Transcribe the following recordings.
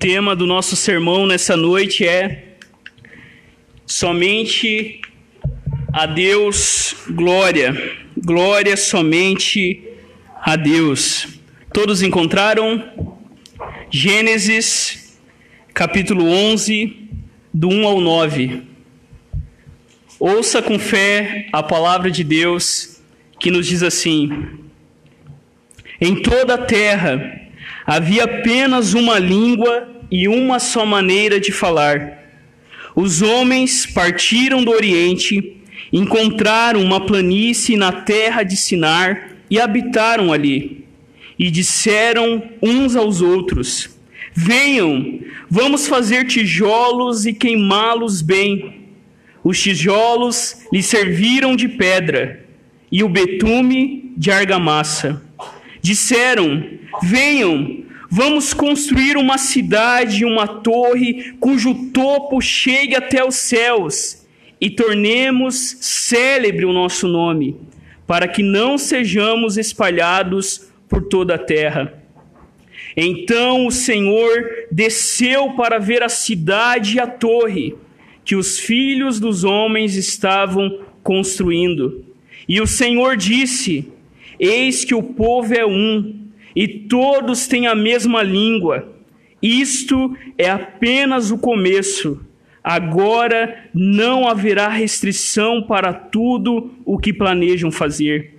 tema do nosso sermão nessa noite é Somente a Deus glória. Glória somente a Deus. Todos encontraram Gênesis capítulo 11, do 1 ao 9. Ouça com fé a palavra de Deus que nos diz assim: Em toda a terra havia apenas uma língua e uma só maneira de falar. Os homens partiram do Oriente, encontraram uma planície na terra de Sinar e habitaram ali. E disseram uns aos outros: Venham, vamos fazer tijolos e queimá-los bem os tijolos lhe serviram de pedra e o betume de argamassa. Disseram: Venham, vamos construir uma cidade, uma torre cujo topo chegue até os céus e tornemos célebre o nosso nome, para que não sejamos espalhados por toda a terra. Então o Senhor desceu para ver a cidade e a torre que os filhos dos homens estavam construindo. E o Senhor disse: Eis que o povo é um, e todos têm a mesma língua. Isto é apenas o começo. Agora não haverá restrição para tudo o que planejam fazer.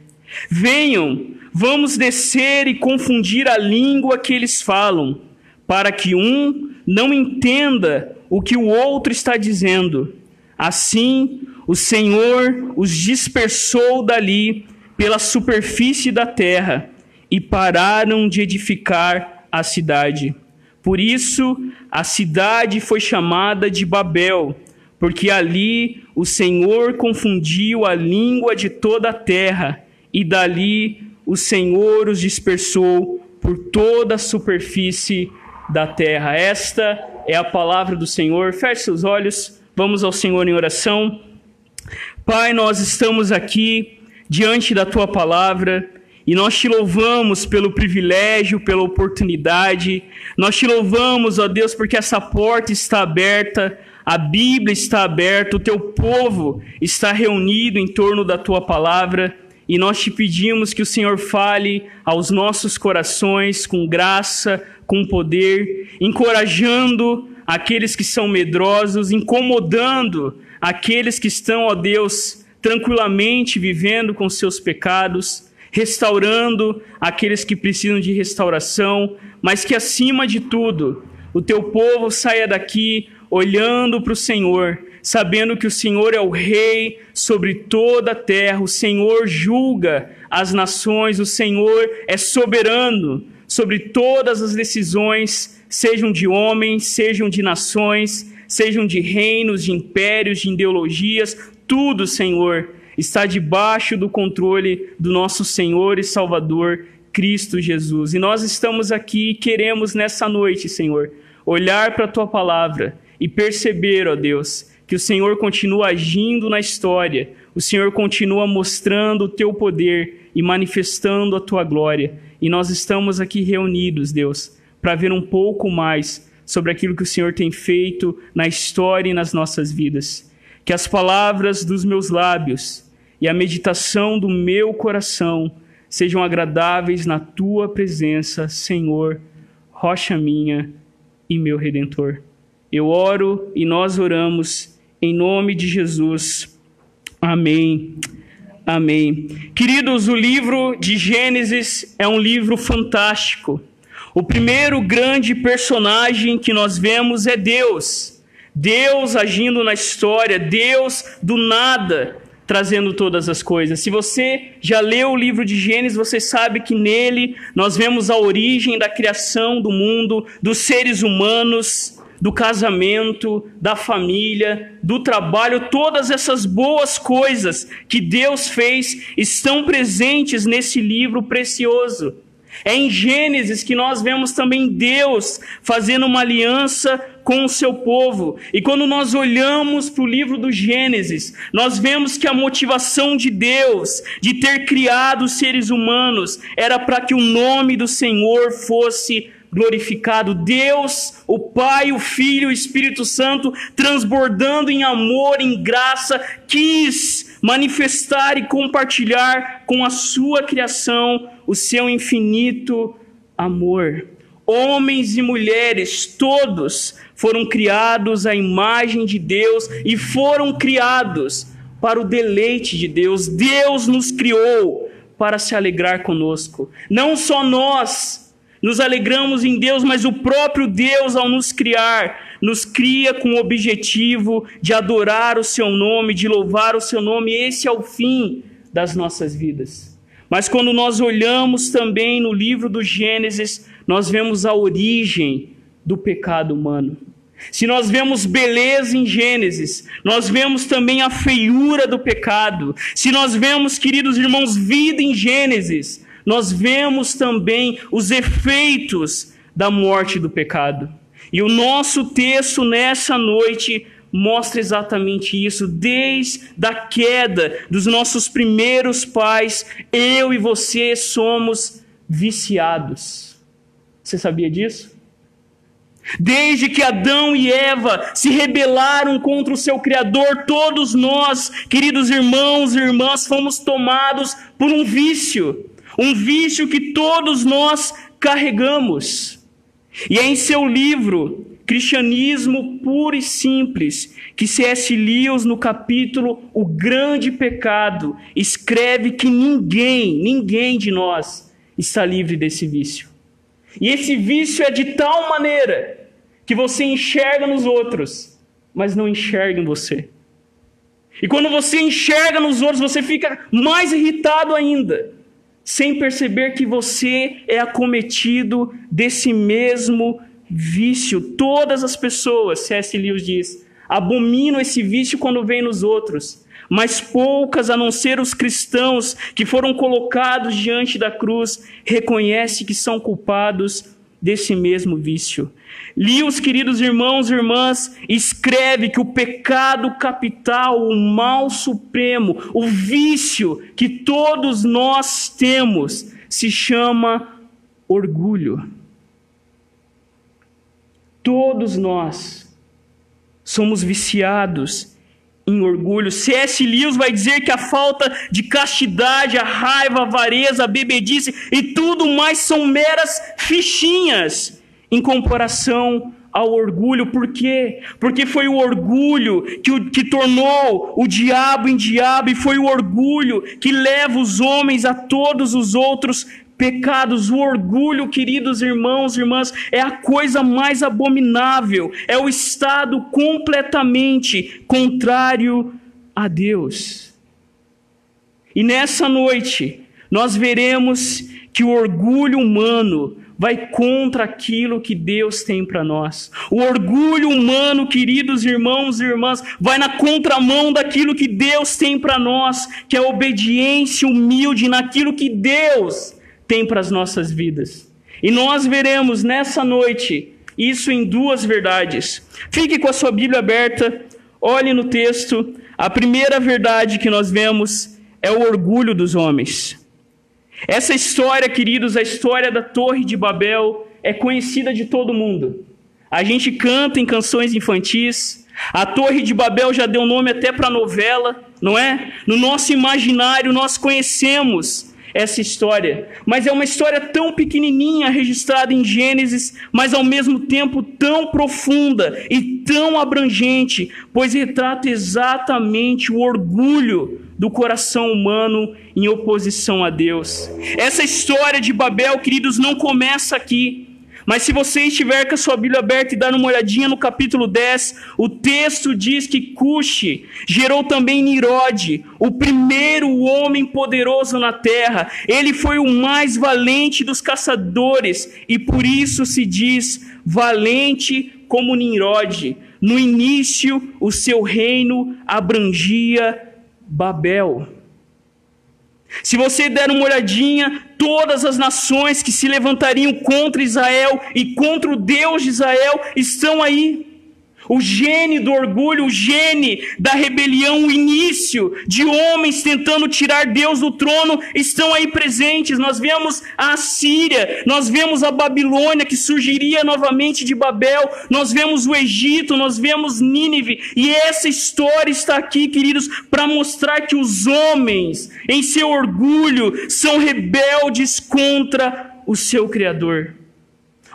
Venham, vamos descer e confundir a língua que eles falam, para que um não entenda o que o outro está dizendo. Assim, o Senhor os dispersou dali pela superfície da terra e pararam de edificar a cidade. Por isso, a cidade foi chamada de Babel, porque ali o Senhor confundiu a língua de toda a terra, e dali o Senhor os dispersou por toda a superfície da terra. Esta é a palavra do Senhor. Feche seus olhos, vamos ao Senhor em oração. Pai, nós estamos aqui diante da tua palavra e nós te louvamos pelo privilégio, pela oportunidade. Nós te louvamos, ó Deus, porque essa porta está aberta, a Bíblia está aberta, o teu povo está reunido em torno da tua palavra. E nós te pedimos que o Senhor fale aos nossos corações com graça, com poder, encorajando aqueles que são medrosos, incomodando aqueles que estão, ó Deus, tranquilamente vivendo com seus pecados, restaurando aqueles que precisam de restauração, mas que acima de tudo, o teu povo saia daqui olhando para o Senhor, sabendo que o Senhor é o Rei sobre toda a terra, o Senhor julga as nações, o Senhor é soberano sobre todas as decisões, sejam de homens, sejam de nações, sejam de reinos, de impérios, de ideologias, tudo, Senhor, está debaixo do controle do nosso Senhor e Salvador Cristo Jesus. E nós estamos aqui e queremos nessa noite, Senhor, olhar para a tua palavra e perceber, ó Deus, que o Senhor continua agindo na história, o Senhor continua mostrando o teu poder e manifestando a tua glória. E nós estamos aqui reunidos, Deus, para ver um pouco mais sobre aquilo que o Senhor tem feito na história e nas nossas vidas. Que as palavras dos meus lábios e a meditação do meu coração sejam agradáveis na tua presença, Senhor, rocha minha e meu redentor. Eu oro e nós oramos em nome de Jesus. Amém. Amém. Queridos, o livro de Gênesis é um livro fantástico. O primeiro grande personagem que nós vemos é Deus. Deus agindo na história, Deus do nada trazendo todas as coisas. Se você já leu o livro de Gênesis, você sabe que nele nós vemos a origem da criação do mundo, dos seres humanos, do casamento, da família, do trabalho, todas essas boas coisas que Deus fez estão presentes nesse livro precioso. É em Gênesis que nós vemos também Deus fazendo uma aliança com o seu povo. E quando nós olhamos para o livro do Gênesis, nós vemos que a motivação de Deus de ter criado os seres humanos era para que o nome do Senhor fosse glorificado. Deus, o Pai, o Filho o Espírito Santo, transbordando em amor, em graça, quis manifestar e compartilhar com a sua criação o seu infinito amor. Homens e mulheres, todos foram criados à imagem de Deus e foram criados para o deleite de Deus. Deus nos criou para se alegrar conosco. Não só nós nos alegramos em Deus, mas o próprio Deus, ao nos criar, nos cria com o objetivo de adorar o seu nome, de louvar o seu nome. Esse é o fim das nossas vidas. Mas quando nós olhamos também no livro do Gênesis, nós vemos a origem do pecado humano. Se nós vemos beleza em Gênesis, nós vemos também a feiura do pecado. Se nós vemos, queridos irmãos, vida em Gênesis, nós vemos também os efeitos da morte do pecado. E o nosso texto nessa noite mostra exatamente isso. Desde a queda dos nossos primeiros pais, eu e você somos viciados. Você sabia disso? Desde que Adão e Eva se rebelaram contra o seu Criador, todos nós, queridos irmãos e irmãs, fomos tomados por um vício, um vício que todos nós carregamos. E é em seu livro, Cristianismo Puro e Simples, que C.S. Lewis, no capítulo O Grande Pecado, escreve que ninguém, ninguém de nós está livre desse vício. E esse vício é de tal maneira que você enxerga nos outros, mas não enxerga em você. E quando você enxerga nos outros, você fica mais irritado ainda, sem perceber que você é acometido desse mesmo vício. Todas as pessoas, C.S. Lewis diz, abominam esse vício quando vem nos outros mas poucas, a não ser os cristãos que foram colocados diante da cruz, reconhecem que são culpados desse mesmo vício. Lewis, queridos irmãos e irmãs, escreve que o pecado capital, o mal supremo, o vício que todos nós temos, se chama orgulho. Todos nós somos viciados em orgulho. C.S. Lewis vai dizer que a falta de castidade, a raiva, a avareza, a bebedice e tudo mais são meras fichinhas em comparação ao orgulho. Por quê? Porque foi o orgulho que, que tornou o diabo em diabo e foi o orgulho que leva os homens a todos os outros pecados, o orgulho, queridos irmãos e irmãs, é a coisa mais abominável, é o estado completamente contrário a Deus. E nessa noite, nós veremos que o orgulho humano vai contra aquilo que Deus tem para nós. O orgulho humano, queridos irmãos e irmãs, vai na contramão daquilo que Deus tem para nós, que é a obediência humilde naquilo que Deus tem para as nossas vidas. E nós veremos nessa noite isso em duas verdades. Fique com a sua Bíblia aberta, olhe no texto. A primeira verdade que nós vemos é o orgulho dos homens. Essa história, queridos, a história da Torre de Babel, é conhecida de todo mundo. A gente canta em canções infantis. A Torre de Babel já deu nome até para novela, não é? No nosso imaginário, nós conhecemos essa história. Mas é uma história tão pequenininha registrada em Gênesis, mas ao mesmo tempo tão profunda e tão abrangente, pois retrata exatamente o orgulho do coração humano em oposição a Deus. Essa história de Babel, queridos, não começa aqui. Mas se você estiver com a sua Bíblia aberta e dar uma olhadinha no capítulo 10, o texto diz que Cuxi gerou também Nirode, o primeiro homem poderoso na terra. Ele foi o mais valente dos caçadores e por isso se diz valente como Nimrod. No início, o seu reino abrangia Babel. Se você der uma olhadinha, todas as nações que se levantariam contra Israel e contra o Deus de Israel estão aí. O gene do orgulho, o gene da rebelião, o início de homens tentando tirar Deus do trono estão aí presentes. Nós vemos a Síria, nós vemos a Babilônia que surgiria novamente de Babel, nós vemos o Egito, nós vemos Nínive, e essa história está aqui, queridos, para mostrar que os homens, em seu orgulho, são rebeldes contra o seu Criador.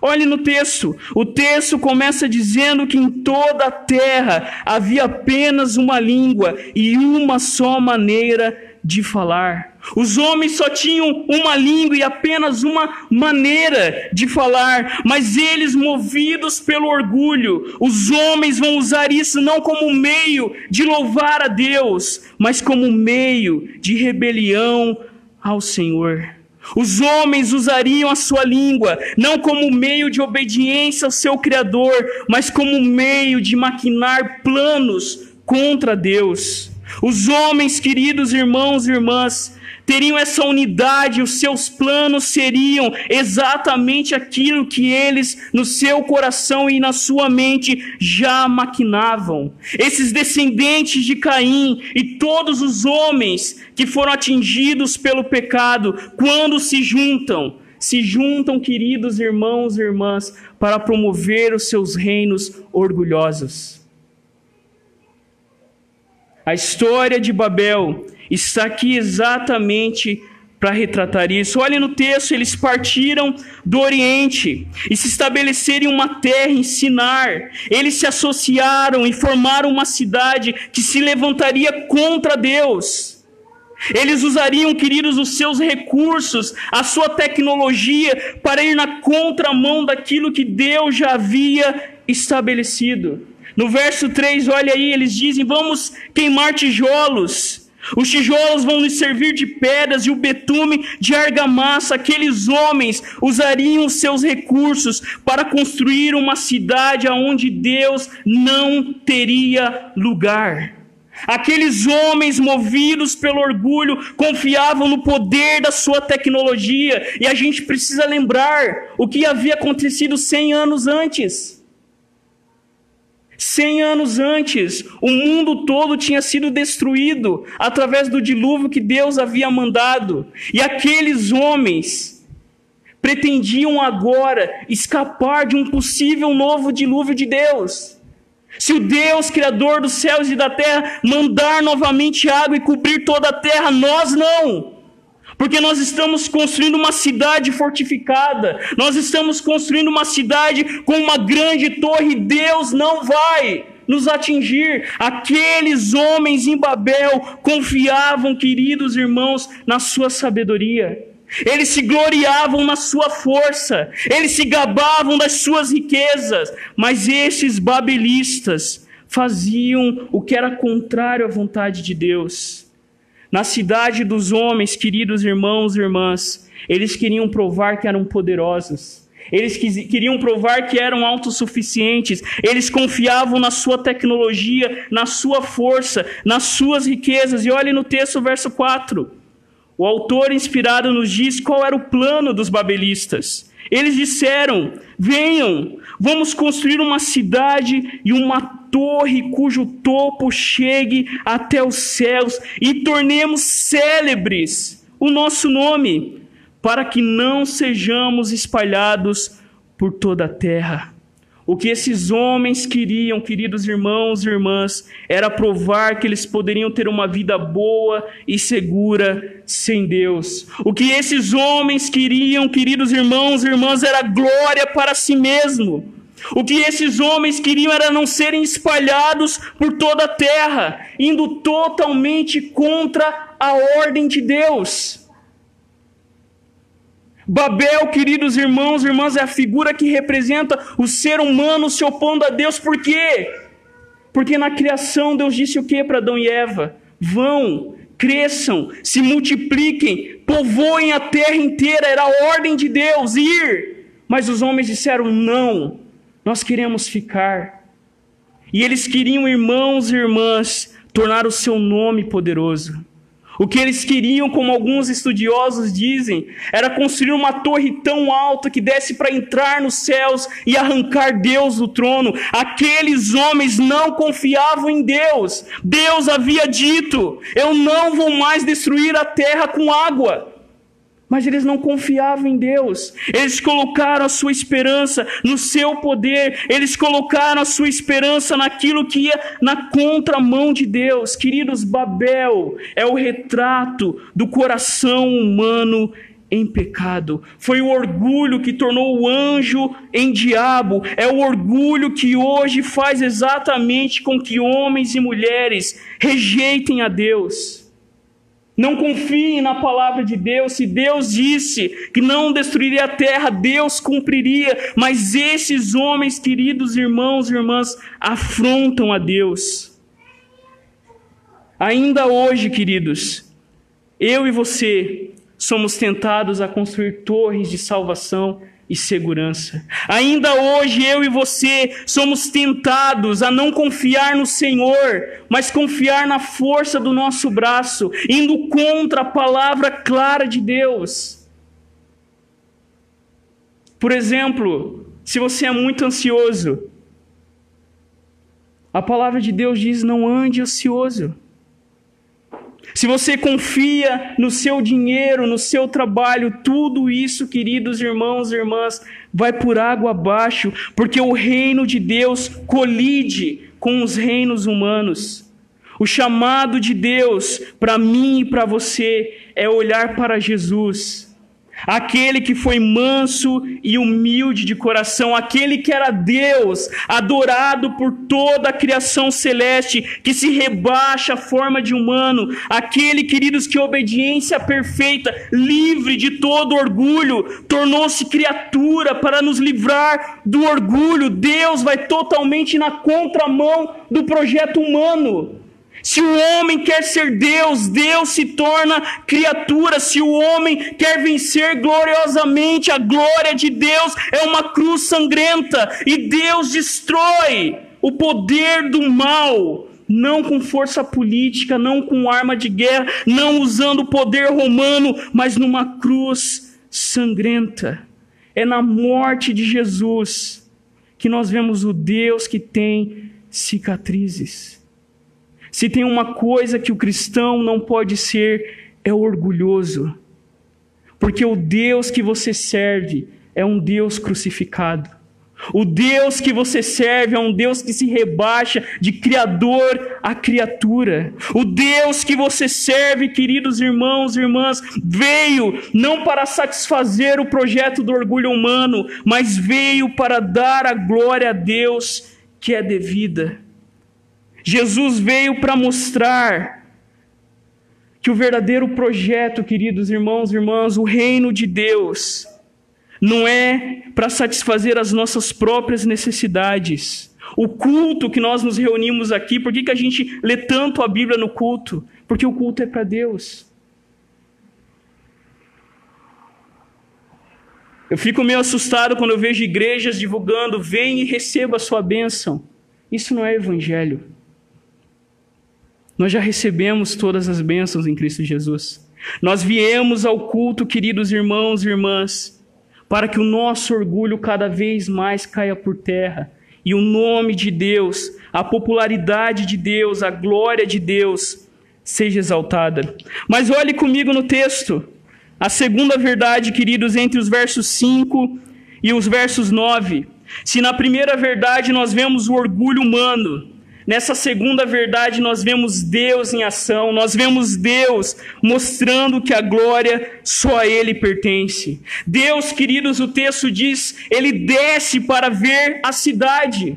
Olhe no texto. O texto começa dizendo que em toda a terra havia apenas uma língua e uma só maneira de falar. Os homens só tinham uma língua e apenas uma maneira de falar, mas eles, movidos pelo orgulho, os homens vão usar isso não como meio de louvar a Deus, mas como meio de rebelião ao Senhor. Os homens usariam a sua língua não como meio de obediência ao seu Criador, mas como meio de maquinar planos contra Deus. Os homens, queridos irmãos e irmãs, teriam essa unidade, os seus planos seriam exatamente aquilo que eles, no seu coração e na sua mente, já maquinavam. Esses descendentes de Caim e todos os homens que foram atingidos pelo pecado, quando se juntam, se juntam, queridos irmãos e irmãs, para promover os seus reinos orgulhosos. A história de Babel está aqui exatamente para retratar isso. Olhe no texto, eles partiram do Oriente e se estabeleceram em uma terra em Sinar. Eles se associaram e formaram uma cidade que se levantaria contra Deus. Eles usariam, queridos, os seus recursos, a sua tecnologia para ir na contramão daquilo que Deus já havia estabelecido. No verso 3, olha aí, eles dizem: Vamos queimar tijolos os tijolos vão lhe servir de pedras e o betume de argamassa. Aqueles homens usariam seus recursos para construir uma cidade aonde Deus não teria lugar. Aqueles homens movidos pelo orgulho confiavam no poder da sua tecnologia, e a gente precisa lembrar o que havia acontecido cem anos antes. Cem anos antes, o mundo todo tinha sido destruído através do dilúvio que Deus havia mandado. E aqueles homens pretendiam agora escapar de um possível novo dilúvio de Deus. Se o Deus, Criador dos céus e da terra, mandar novamente água e cobrir toda a terra, nós não. Porque nós estamos construindo uma cidade fortificada, nós estamos construindo uma cidade com uma grande torre, Deus não vai nos atingir. Aqueles homens em Babel confiavam, queridos irmãos, na sua sabedoria. Eles se gloriavam na sua força, eles se gabavam das suas riquezas, mas esses babelistas faziam o que era contrário à vontade de Deus. Na cidade dos homens, queridos irmãos e irmãs, eles queriam provar que eram poderosos. Eles queriam provar que eram autossuficientes. Eles confiavam na sua tecnologia, na sua força, nas suas riquezas. E olhe no texto, verso 4. O autor inspirado nos diz qual era o plano dos babelistas. Eles disseram: Venham, vamos construir uma cidade e uma torre cujo topo chegue até os céus e tornemos célebres o nosso nome, para que não sejamos espalhados por toda a terra. O que esses homens queriam, queridos irmãos e irmãs, era provar que eles poderiam ter uma vida boa e segura sem Deus. O que esses homens queriam, queridos irmãos e irmãs, era glória para si mesmo. O que esses homens queriam era não serem espalhados por toda a terra, indo totalmente contra a ordem de Deus. Babel, queridos irmãos e irmãs, é a figura que representa o ser humano se opondo a Deus. Por quê? Porque na criação Deus disse o que para Adão e Eva? Vão, cresçam, se multipliquem, povoem a terra inteira. Era a ordem de Deus ir. Mas os homens disseram: não, nós queremos ficar. E eles queriam, irmãos e irmãs, tornar o seu nome poderoso. O que eles queriam, como alguns estudiosos dizem, era construir uma torre tão alta que desse para entrar nos céus e arrancar Deus do trono. Aqueles homens não confiavam em Deus. Deus havia dito: Eu não vou mais destruir a terra com água. Mas eles não confiavam em Deus. Eles colocaram a sua esperança no seu poder. Eles colocaram a sua esperança naquilo que ia na contramão de Deus. Queridos, Babel é o retrato do coração humano em pecado. Foi o orgulho que tornou o anjo em diabo. É o orgulho que hoje faz exatamente com que homens e mulheres rejeitem a Deus. Não confiem na palavra de Deus. Se Deus disse que não destruiria a terra, Deus cumpriria. Mas esses homens, queridos irmãos e irmãs, afrontam a Deus. Ainda hoje, queridos, eu e você somos tentados a construir torres de salvação e segurança. Ainda hoje eu e você somos tentados a não confiar no Senhor, mas confiar na força do nosso braço, indo contra a palavra clara de Deus. Por exemplo, se você é muito ansioso, a palavra de Deus diz: não ande ansioso. Se você confia no seu dinheiro, no seu trabalho, tudo isso, queridos irmãos e irmãs, vai por água abaixo, porque o reino de Deus colide com os reinos humanos. O chamado de Deus para mim e para você é olhar para Jesus aquele que foi manso e humilde de coração, aquele que era Deus, adorado por toda a criação celeste, que se rebaixa à forma de humano, aquele, queridos, que obediência perfeita, livre de todo orgulho, tornou-se criatura para nos livrar do orgulho. Deus vai totalmente na contramão do projeto humano. Se o homem quer ser Deus, Deus se torna criatura. Se o homem quer vencer gloriosamente, a glória de Deus é uma cruz sangrenta e Deus destrói o poder do mal. Não com força política, não com arma de guerra, não usando o poder romano, mas numa cruz sangrenta. É na morte de Jesus que nós vemos o Deus que tem cicatrizes. Se tem uma coisa que o cristão não pode ser, é orgulhoso. Porque o Deus que você serve é um Deus crucificado. O Deus que você serve é um Deus que se rebaixa de criador a criatura. O Deus que você serve, queridos irmãos e irmãs, veio não para satisfazer o projeto do orgulho humano, mas veio para dar a glória a Deus que é devida. Jesus veio para mostrar que o verdadeiro projeto, queridos irmãos e irmãs, o reino de Deus, não é para satisfazer as nossas próprias necessidades. O culto que nós nos reunimos aqui, por que, que a gente lê tanto a Bíblia no culto? Porque o culto é para Deus. Eu fico meio assustado quando eu vejo igrejas divulgando: vem e receba a sua bênção. Isso não é evangelho. Nós já recebemos todas as bênçãos em Cristo Jesus. Nós viemos ao culto, queridos irmãos e irmãs, para que o nosso orgulho cada vez mais caia por terra e o nome de Deus, a popularidade de Deus, a glória de Deus seja exaltada. Mas olhe comigo no texto, a segunda verdade, queridos, entre os versos 5 e os versos 9. Se na primeira verdade nós vemos o orgulho humano, Nessa segunda verdade, nós vemos Deus em ação, nós vemos Deus mostrando que a glória só a Ele pertence. Deus, queridos, o texto diz, Ele desce para ver a cidade.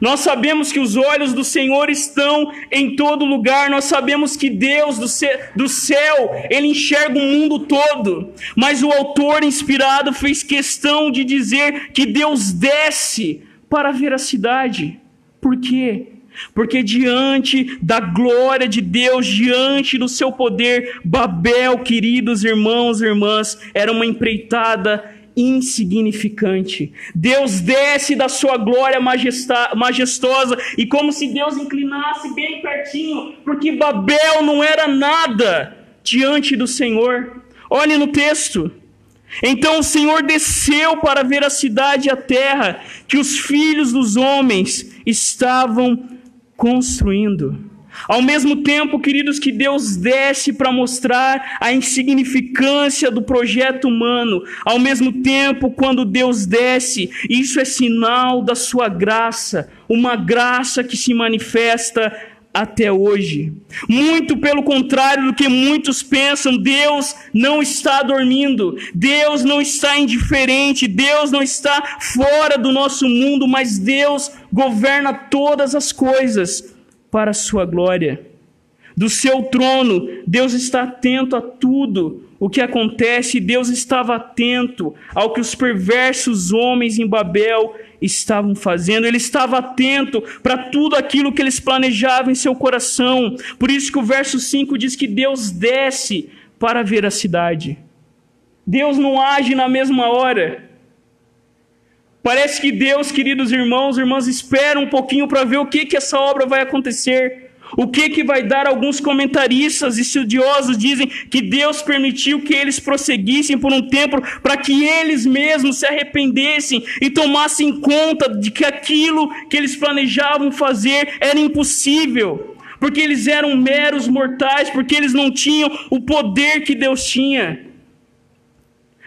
Nós sabemos que os olhos do Senhor estão em todo lugar, nós sabemos que Deus do céu, do céu, Ele enxerga o mundo todo, mas o autor inspirado fez questão de dizer que Deus desce para ver a cidade. Por quê? Porque diante da glória de Deus, diante do seu poder, Babel, queridos irmãos e irmãs, era uma empreitada insignificante. Deus desce da sua glória majestosa e como se Deus inclinasse bem pertinho, porque Babel não era nada diante do Senhor. Olhe no texto. Então o Senhor desceu para ver a cidade e a terra que os filhos dos homens estavam construindo. Ao mesmo tempo, queridos, que Deus desce para mostrar a insignificância do projeto humano, ao mesmo tempo, quando Deus desce, isso é sinal da sua graça, uma graça que se manifesta até hoje. Muito pelo contrário do que muitos pensam, Deus não está dormindo, Deus não está indiferente, Deus não está fora do nosso mundo, mas Deus governa todas as coisas para a sua glória. Do seu trono, Deus está atento a tudo o que acontece, Deus estava atento ao que os perversos homens em Babel estavam fazendo, ele estava atento para tudo aquilo que eles planejavam em seu coração. Por isso que o verso 5 diz que Deus desce para ver a cidade. Deus não age na mesma hora. Parece que Deus, queridos irmãos, irmãs, espera um pouquinho para ver o que, que essa obra vai acontecer. O que que vai dar? Alguns comentaristas estudiosos dizem que Deus permitiu que eles prosseguissem por um tempo para que eles mesmos se arrependessem e tomassem conta de que aquilo que eles planejavam fazer era impossível, porque eles eram meros mortais, porque eles não tinham o poder que Deus tinha.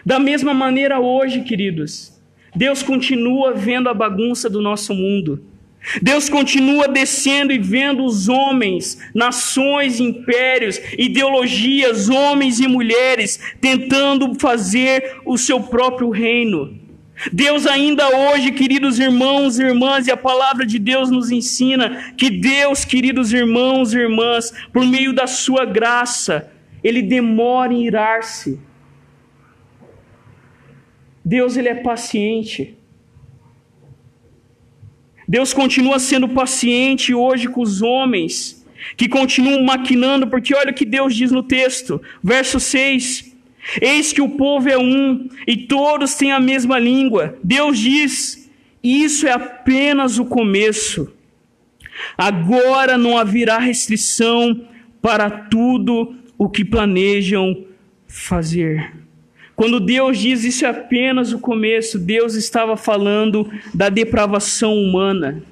Da mesma maneira hoje, queridos, Deus continua vendo a bagunça do nosso mundo. Deus continua descendo e vendo os homens, nações, impérios, ideologias, homens e mulheres, tentando fazer o seu próprio reino. Deus ainda hoje, queridos irmãos e irmãs, e a palavra de Deus nos ensina que Deus, queridos irmãos e irmãs, por meio da sua graça, ele demora em irar-se. Deus ele é paciente. Deus continua sendo paciente hoje com os homens que continuam maquinando, porque olha o que Deus diz no texto, verso 6. Eis que o povo é um e todos têm a mesma língua. Deus diz: Isso é apenas o começo. Agora não haverá restrição para tudo o que planejam fazer. Quando Deus diz isso é apenas o começo, Deus estava falando da depravação humana.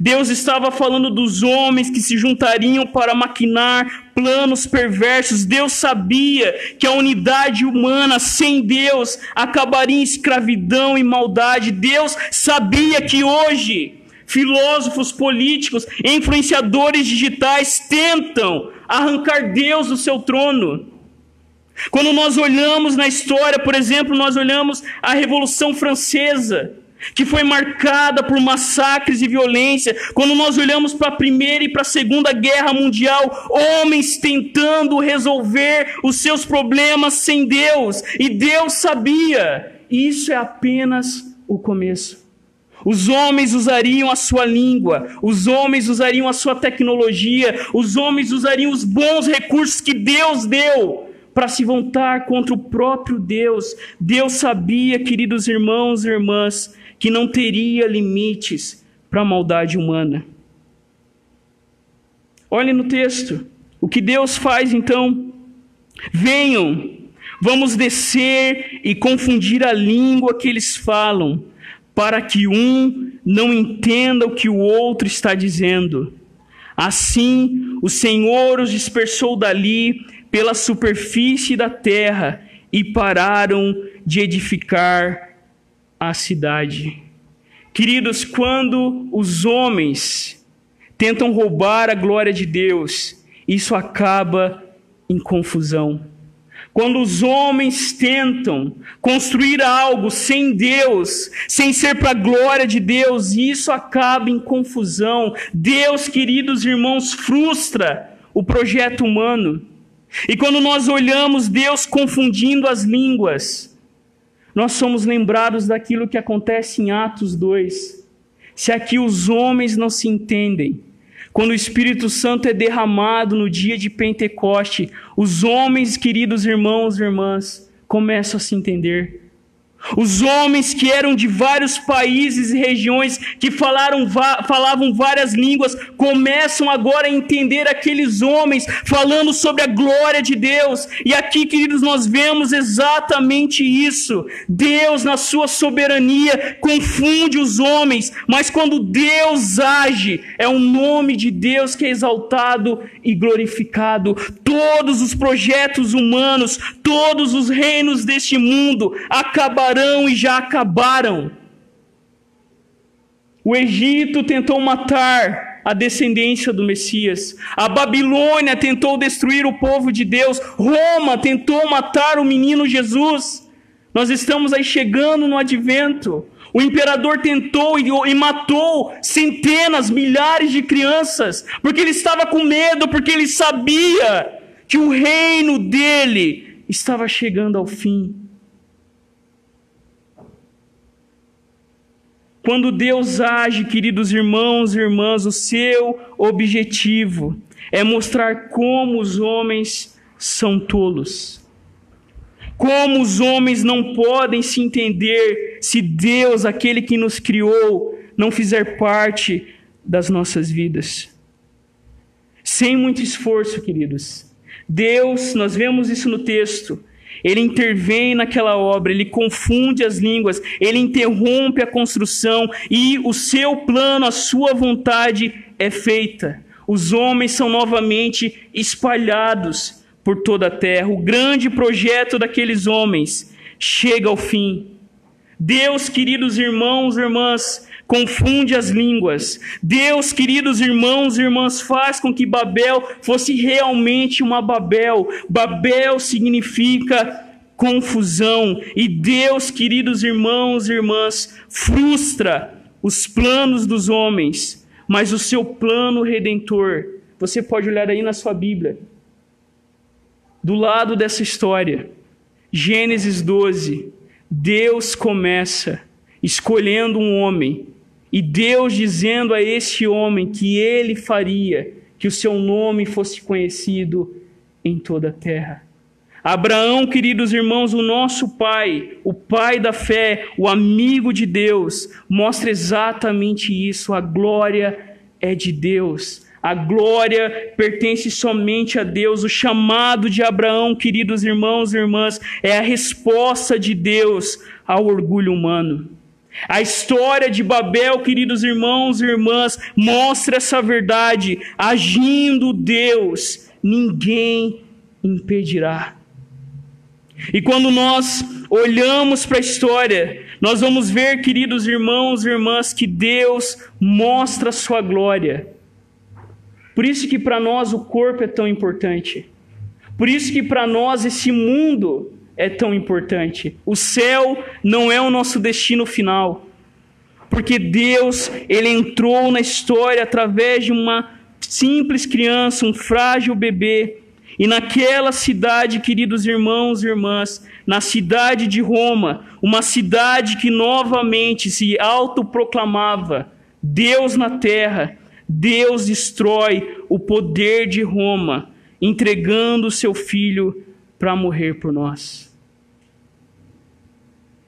Deus estava falando dos homens que se juntariam para maquinar planos perversos. Deus sabia que a unidade humana sem Deus acabaria em escravidão e maldade. Deus sabia que hoje filósofos políticos, influenciadores digitais tentam arrancar Deus do seu trono. Quando nós olhamos na história, por exemplo, nós olhamos a Revolução Francesa, que foi marcada por massacres e violência. Quando nós olhamos para a Primeira e para a Segunda Guerra Mundial, homens tentando resolver os seus problemas sem Deus, e Deus sabia. Isso é apenas o começo. Os homens usariam a sua língua, os homens usariam a sua tecnologia, os homens usariam os bons recursos que Deus deu para se voltar contra o próprio Deus. Deus sabia, queridos irmãos e irmãs, que não teria limites para a maldade humana. Olhe no texto. O que Deus faz então? Venham, vamos descer e confundir a língua que eles falam, para que um não entenda o que o outro está dizendo. Assim, o Senhor os dispersou dali pela superfície da terra e pararam de edificar a cidade. Queridos, quando os homens tentam roubar a glória de Deus, isso acaba em confusão. Quando os homens tentam construir algo sem Deus, sem ser para a glória de Deus, isso acaba em confusão. Deus, queridos irmãos, frustra o projeto humano. E quando nós olhamos Deus confundindo as línguas, nós somos lembrados daquilo que acontece em Atos 2. Se aqui os homens não se entendem, quando o Espírito Santo é derramado no dia de Pentecoste, os homens, queridos irmãos e irmãs, começam a se entender. Os homens que eram de vários países e regiões, que falaram, falavam várias línguas, começam agora a entender aqueles homens falando sobre a glória de Deus. E aqui, queridos, nós vemos exatamente isso. Deus, na sua soberania, confunde os homens, mas quando Deus age, é o nome de Deus que é exaltado e glorificado. Todos os projetos humanos, todos os reinos deste mundo acabarão acabarão e já acabaram. O Egito tentou matar a descendência do Messias. A Babilônia tentou destruir o povo de Deus. Roma tentou matar o menino Jesus. Nós estamos aí chegando no advento. O imperador tentou e, matou centenas, milhares de crianças, porque ele estava com medo, porque ele sabia que o reino dele estava chegando ao fim. Quando Deus age, queridos irmãos e irmãs, o seu objetivo é mostrar como os homens são tolos. Como os homens não podem se entender se Deus, aquele que nos criou, não fizer parte das nossas vidas. Sem muito esforço, queridos. Deus, nós vemos isso no texto, ele intervém naquela obra, ele confunde as línguas, ele interrompe a construção e o seu plano, a sua vontade é feita. Os homens são novamente espalhados por toda a terra. O grande projeto daqueles homens chega ao fim. Deus, queridos irmãos e irmãs, confunde as línguas. Deus, queridos irmãos e irmãs, faz com que Babel fosse realmente uma Babel. Babel significa confusão. E Deus, queridos irmãos e irmãs, frustra os planos dos homens, mas o seu plano redentor. Você pode olhar aí na sua Bíblia. Do lado dessa história, Gênesis 12, Deus começa escolhendo um homem e Deus dizendo a este homem que ele faria que o seu nome fosse conhecido em toda a terra. Abraão, queridos irmãos, o nosso pai, o pai da fé, o amigo de Deus, mostra exatamente isso. A glória é de Deus. A glória pertence somente a Deus. O chamado de Abraão, queridos irmãos e irmãs, é a resposta de Deus ao orgulho humano. A história de Babel, queridos irmãos e irmãs, mostra essa verdade. Agindo Deus, ninguém impedirá. E quando nós olhamos para a história, nós vamos ver, queridos irmãos e irmãs, que Deus mostra a sua glória. Por isso que para nós o corpo é tão importante. Por isso que para nós esse mundo é tão importante. O céu não é o nosso destino final. Porque Deus, ele entrou na história através de uma simples criança, um frágil bebê. E naquela cidade, queridos irmãos e irmãs, na cidade de Roma, uma cidade que novamente se autoproclamava Deus na terra, Deus destrói o poder de Roma, entregando seu filho para morrer por nós.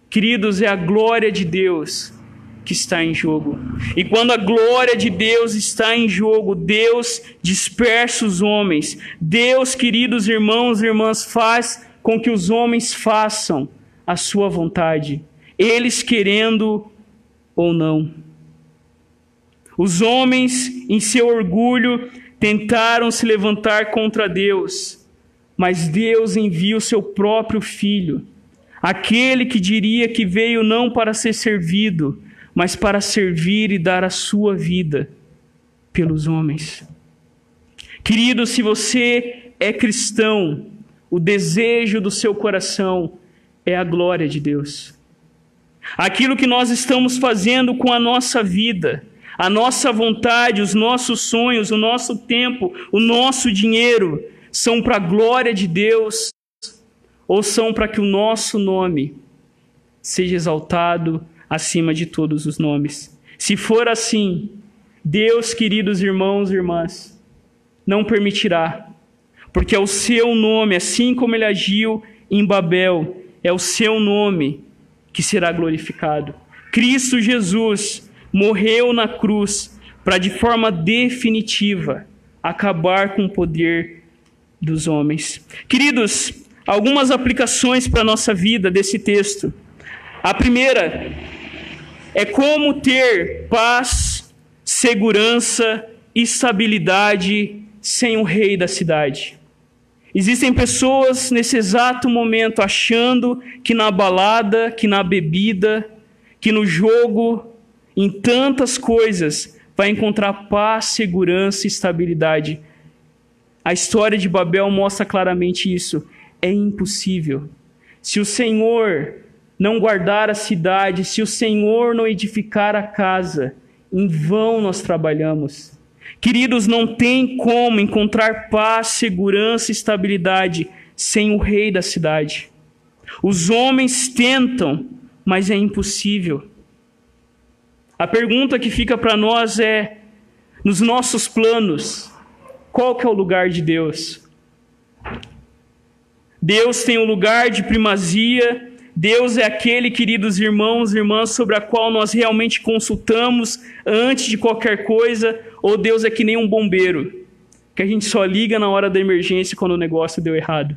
Queridos, é a glória de Deus que está em jogo. E quando a glória de Deus está em jogo, Deus dispersa os homens. Deus, queridos irmãos e irmãs, faz com que os homens façam a sua vontade, eles querendo ou não. Os homens, em seu orgulho, tentaram se levantar contra Deus mas Deus envia o seu próprio filho, aquele que diria que veio não para ser servido, mas para servir e dar a sua vida pelos homens. Querido, se você é cristão, o desejo do seu coração é a glória de Deus. Aquilo que nós estamos fazendo com a nossa vida, a nossa vontade, os nossos sonhos, o nosso tempo, o nosso dinheiro, são para a glória de Deus ou são para que o nosso nome seja exaltado acima de todos os nomes? Se for assim, Deus, queridos irmãos e irmãs, não permitirá, porque é o seu nome, assim como ele agiu em Babel, é o seu nome que será glorificado. Cristo Jesus morreu na cruz para, de forma definitiva, acabar com o poder dos homens. Queridos, algumas aplicações para a nossa vida desse texto. A primeira é como ter paz, segurança e estabilidade sem o rei da cidade. Existem pessoas nesse exato momento achando que na balada, que na bebida, que no jogo, em tantas coisas, vai encontrar paz, segurança e estabilidade. A história de Babel mostra claramente isso. É impossível. Se o Senhor não guardar a cidade, se o Senhor não edificar a casa, em vão nós trabalhamos. Queridos, não tem como encontrar paz, segurança e estabilidade sem o rei da cidade. Os homens tentam, mas é impossível. A pergunta que fica para nós é: nos nossos planos, qual que é o lugar de Deus? Deus tem um lugar de primazia Deus é aquele, queridos irmãos e irmãs, sobre a qual nós realmente consultamos antes de qualquer coisa, ou Deus é que nem um bombeiro, que a gente só liga na hora da emergência quando o negócio deu errado.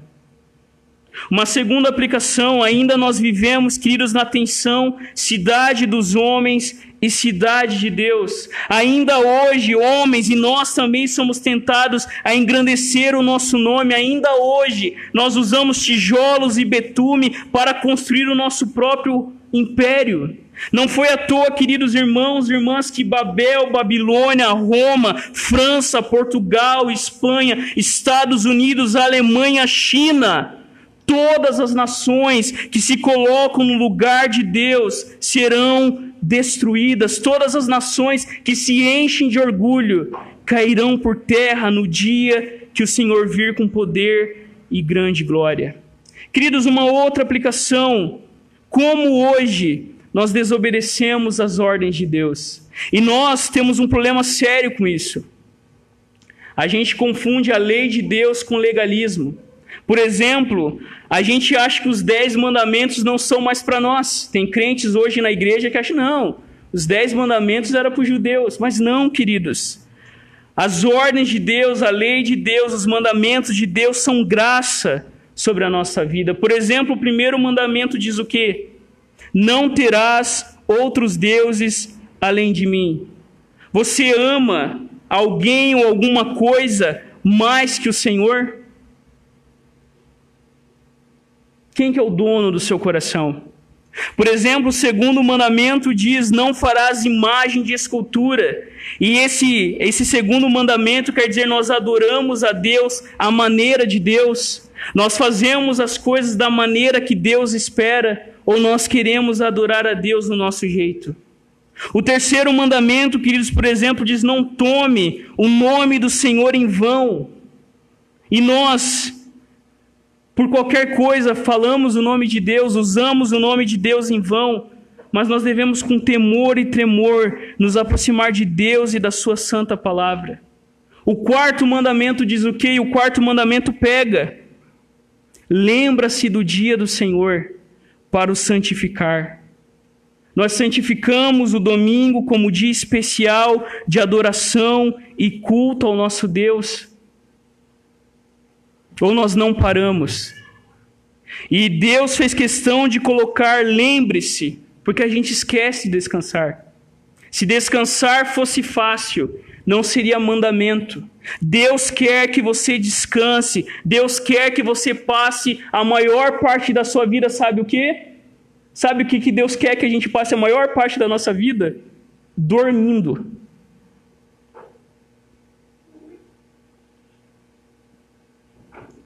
Uma segunda aplicação, ainda nós vivemos, queridos, na tensão, cidade dos homens e cidade de Deus. Ainda hoje, homens, e nós também somos tentados a engrandecer o nosso nome, ainda hoje, nós usamos tijolos e betume para construir o nosso próprio império. Não foi à toa, queridos irmãos e irmãs, que Babel, Babilônia, Roma, França, Portugal, Espanha, Estados Unidos, Alemanha, China, todas as nações que se colocam no lugar de Deus serão destruídas, todas as nações que se enchem de orgulho cairão por terra no dia que o Senhor vir com poder e grande glória. Queridos, uma outra aplicação, como hoje nós desobedecemos as ordens de Deus. E nós temos um problema sério com isso. A gente confunde a lei de Deus com legalismo. Por exemplo, a gente acha que os dez mandamentos não são mais para nós. Tem crentes hoje na igreja que acham, não, os dez mandamentos eram para os judeus. Mas não, queridos. As ordens de Deus, a lei de Deus, os mandamentos de Deus são graça sobre a nossa vida. Por exemplo, o primeiro mandamento diz o quê? Não terás outros deuses além de mim. Você ama alguém ou alguma coisa mais que o Senhor? Quem que é o dono do seu coração? Por exemplo, o segundo mandamento diz: não farás imagem de escultura. E esse, esse segundo mandamento quer dizer nós adoramos a Deus à maneira de Deus. Nós fazemos as coisas da maneira que Deus espera, ou nós queremos adorar a Deus no nosso jeito. O terceiro mandamento, queridos, por exemplo, diz: não tome o nome do Senhor em vão. E nós por qualquer coisa falamos o nome de Deus, usamos o nome de Deus em vão, mas nós devemos com temor e tremor nos aproximar de Deus e da sua santa palavra. O quarto mandamento diz o quê? O quarto mandamento pega. Lembra-se do dia do Senhor para o santificar. Nós santificamos o domingo como dia especial de adoração e culto ao nosso Deus. Ou nós não paramos. E Deus fez questão de colocar, lembre-se, porque a gente esquece de descansar. Se descansar fosse fácil, não seria mandamento. Deus quer que você descanse, Deus quer que você passe a maior parte da sua vida, sabe o quê? Sabe o que, que Deus quer que a gente passe a maior parte da nossa vida? Dormindo.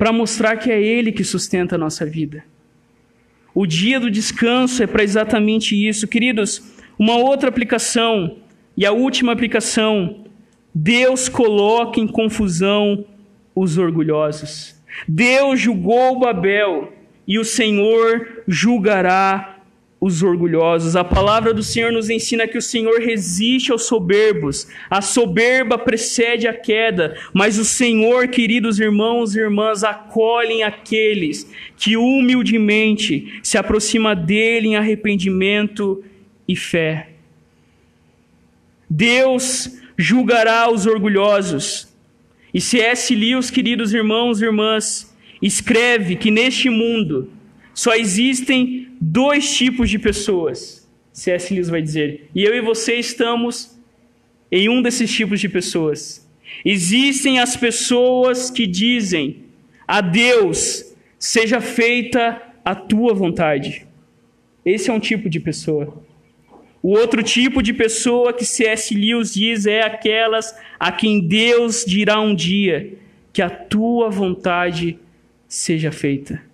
Para mostrar que é Ele que sustenta a nossa vida. O dia do descanso é para exatamente isso. Queridos, uma outra aplicação, e a última aplicação, Deus coloca em confusão os orgulhosos. Deus julgou Babel e o Senhor julgará os orgulhosos. A palavra do Senhor nos ensina que o Senhor resiste aos soberbos. A soberba precede a queda, mas o Senhor, queridos irmãos e irmãs, acolhem aqueles que humildemente se aproxima dele em arrependimento e fé. Deus julgará os orgulhosos. E C.S. Lewis, queridos irmãos e irmãs, escreve que neste mundo só existem dois tipos de pessoas, C.S. Lewis vai dizer. E eu e você estamos em um desses tipos de pessoas. Existem as pessoas que dizem a Deus, seja feita a tua vontade. Esse é um tipo de pessoa. O outro tipo de pessoa que C.S. Lewis diz é aquelas a quem Deus dirá um dia que a tua vontade seja feita.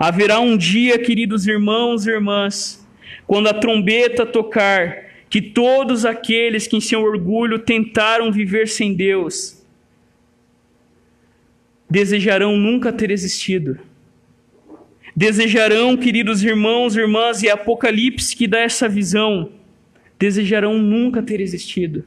Haverá um dia, queridos irmãos e irmãs, quando a trombeta tocar, que todos aqueles que em seu orgulho tentaram viver sem Deus desejarão nunca ter existido. Desejarão, queridos irmãos e irmãs, e Apocalipse que dá essa visão, desejarão nunca ter existido.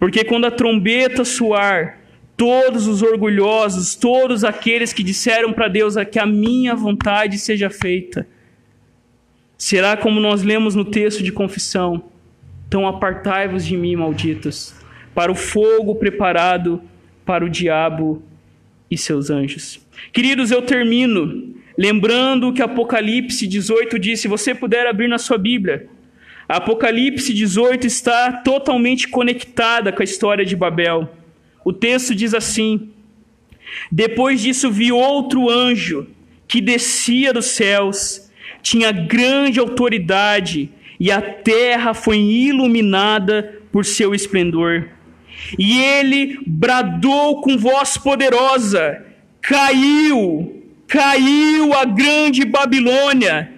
Porque quando a trombeta soar, todos os orgulhosos, todos aqueles que disseram para Deus que a minha vontade seja feita. Será como nós lemos no texto de confissão: Então apartai-vos de mim, malditos, para o fogo preparado para o diabo e seus anjos. Queridos, eu termino lembrando que Apocalipse 18 diz: se você puder abrir na sua Bíblia, Apocalipse 18 está totalmente conectada com a história de Babel. O texto diz assim: Depois disso vi outro anjo que descia dos céus, tinha grande autoridade, e a terra foi iluminada por seu esplendor. E ele bradou com voz poderosa: Caiu, caiu a grande Babilônia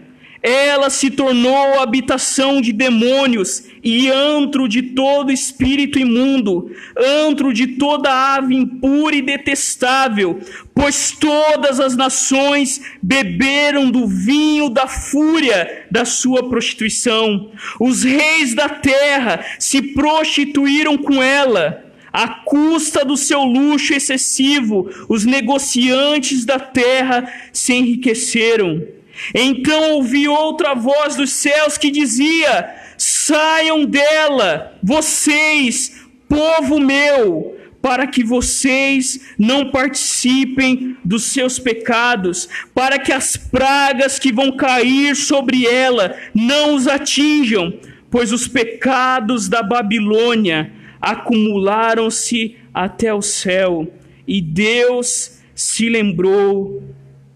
ela se tornou habitação de demônios e antro de todo espírito imundo, antro de toda ave impura e detestável, pois todas as nações beberam do vinho da fúria da sua prostituição. Os reis da terra se prostituíram com ela. À custa do seu luxo excessivo, os negociantes da terra se enriqueceram. Então ouvi outra voz dos céus que dizia: Saiam dela, vocês, povo meu, para que vocês não participem dos seus pecados, para que as pragas que vão cair sobre ela não os atinjam, pois os pecados da Babilônia acumularam-se até o céu, e Deus se lembrou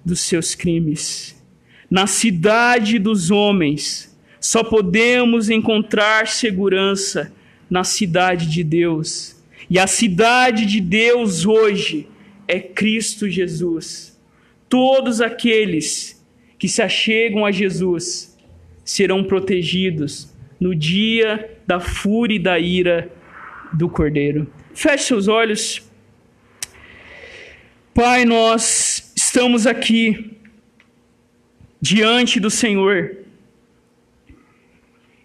dos seus crimes na cidade dos homens, só podemos encontrar segurança na cidade de Deus. E a cidade de Deus hoje é Cristo Jesus. Todos aqueles que se achegam a Jesus serão protegidos no dia da fúria e da ira do Cordeiro. Feche seus olhos. Pai, nós estamos aqui diante do Senhor.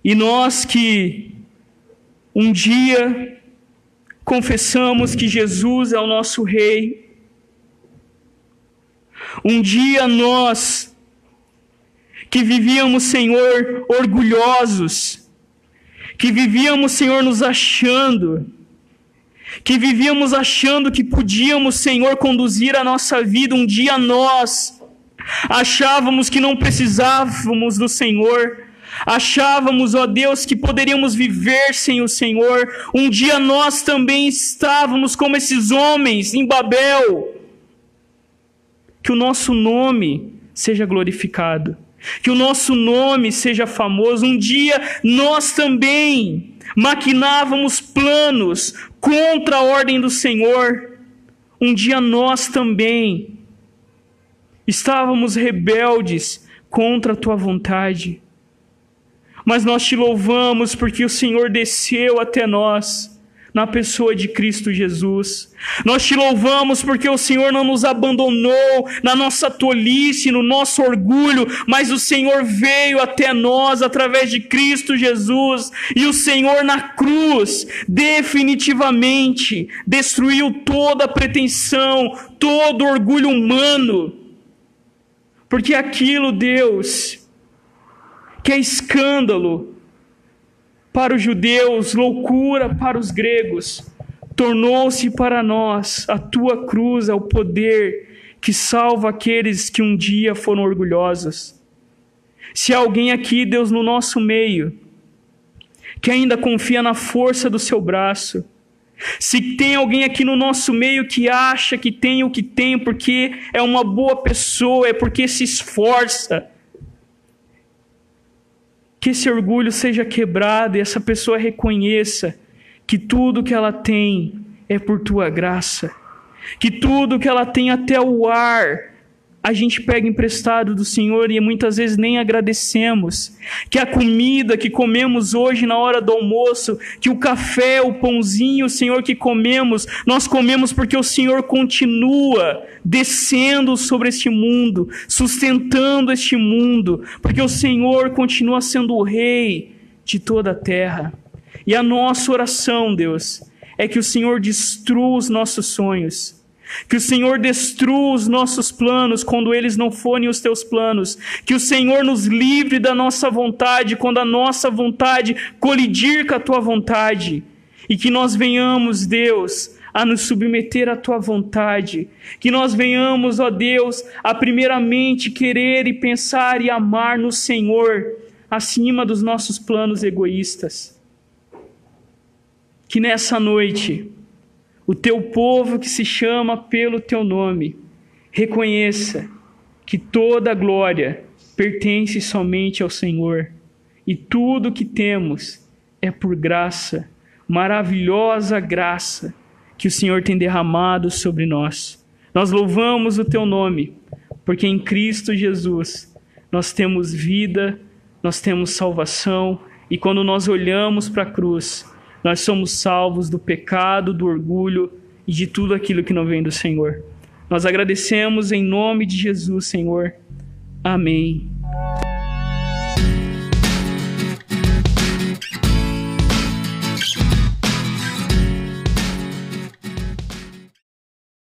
E nós que um dia confessamos que Jesus é o nosso Rei, um dia nós que vivíamos, Senhor, orgulhosos, que vivíamos, Senhor, nos achando, que vivíamos achando que podíamos, Senhor, conduzir a nossa vida, um dia nós Achávamos que não precisávamos do Senhor. Achávamos, ó Deus, que poderíamos viver sem o Senhor. Um dia nós também estávamos como esses homens em Babel. Que o nosso nome seja glorificado. Que o nosso nome seja famoso. Um dia nós também maquinávamos planos contra a ordem do Senhor. Um dia nós também Estávamos rebeldes contra a tua vontade. Mas nós te louvamos porque o Senhor desceu até nós, na pessoa de Cristo Jesus. Nós te louvamos porque o Senhor não nos abandonou na nossa tolice, no nosso orgulho, mas o Senhor veio até nós através de Cristo Jesus e o Senhor na cruz definitivamente destruiu toda pretensão, todo orgulho humano. Porque aquilo, Deus, que é escândalo, para os judeus, loucura para os gregos, tornou-se para nós a tua cruz, é o poder que salva aqueles que um dia foram orgulhosos. Se alguém aqui, Deus, no nosso meio, que ainda confia na força do seu braço, se tem alguém aqui no nosso meio que acha que tem o que tem porque é uma boa pessoa, é porque se esforça, que esse orgulho seja quebrado e essa pessoa reconheça que tudo que ela tem é por tua graça, que tudo que ela tem até o ar a gente pega emprestado do Senhor e muitas vezes nem agradecemos. Que a comida que comemos hoje na hora do almoço, que o café, o pãozinho, Senhor, que comemos, nós comemos porque o Senhor continua descendo sobre este mundo, sustentando este mundo, porque o Senhor continua sendo o Rei de toda a terra. E a nossa oração, Deus, é que o Senhor destrua os nossos sonhos que o Senhor destrua os nossos planos quando eles não forem os teus planos. Que o Senhor nos livre da nossa vontade quando a nossa vontade colidir com a tua vontade. E que nós venhamos, Deus, a nos submeter à tua vontade. Que nós venhamos, ó Deus, a primeiramente querer e pensar e amar no Senhor acima dos nossos planos egoístas. Que nessa noite o teu povo que se chama pelo teu nome, reconheça que toda glória pertence somente ao Senhor e tudo o que temos é por graça, maravilhosa graça que o Senhor tem derramado sobre nós. Nós louvamos o teu nome, porque em Cristo Jesus nós temos vida, nós temos salvação, e quando nós olhamos para a cruz, nós somos salvos do pecado, do orgulho e de tudo aquilo que não vem do Senhor. Nós agradecemos em nome de Jesus, Senhor. Amém.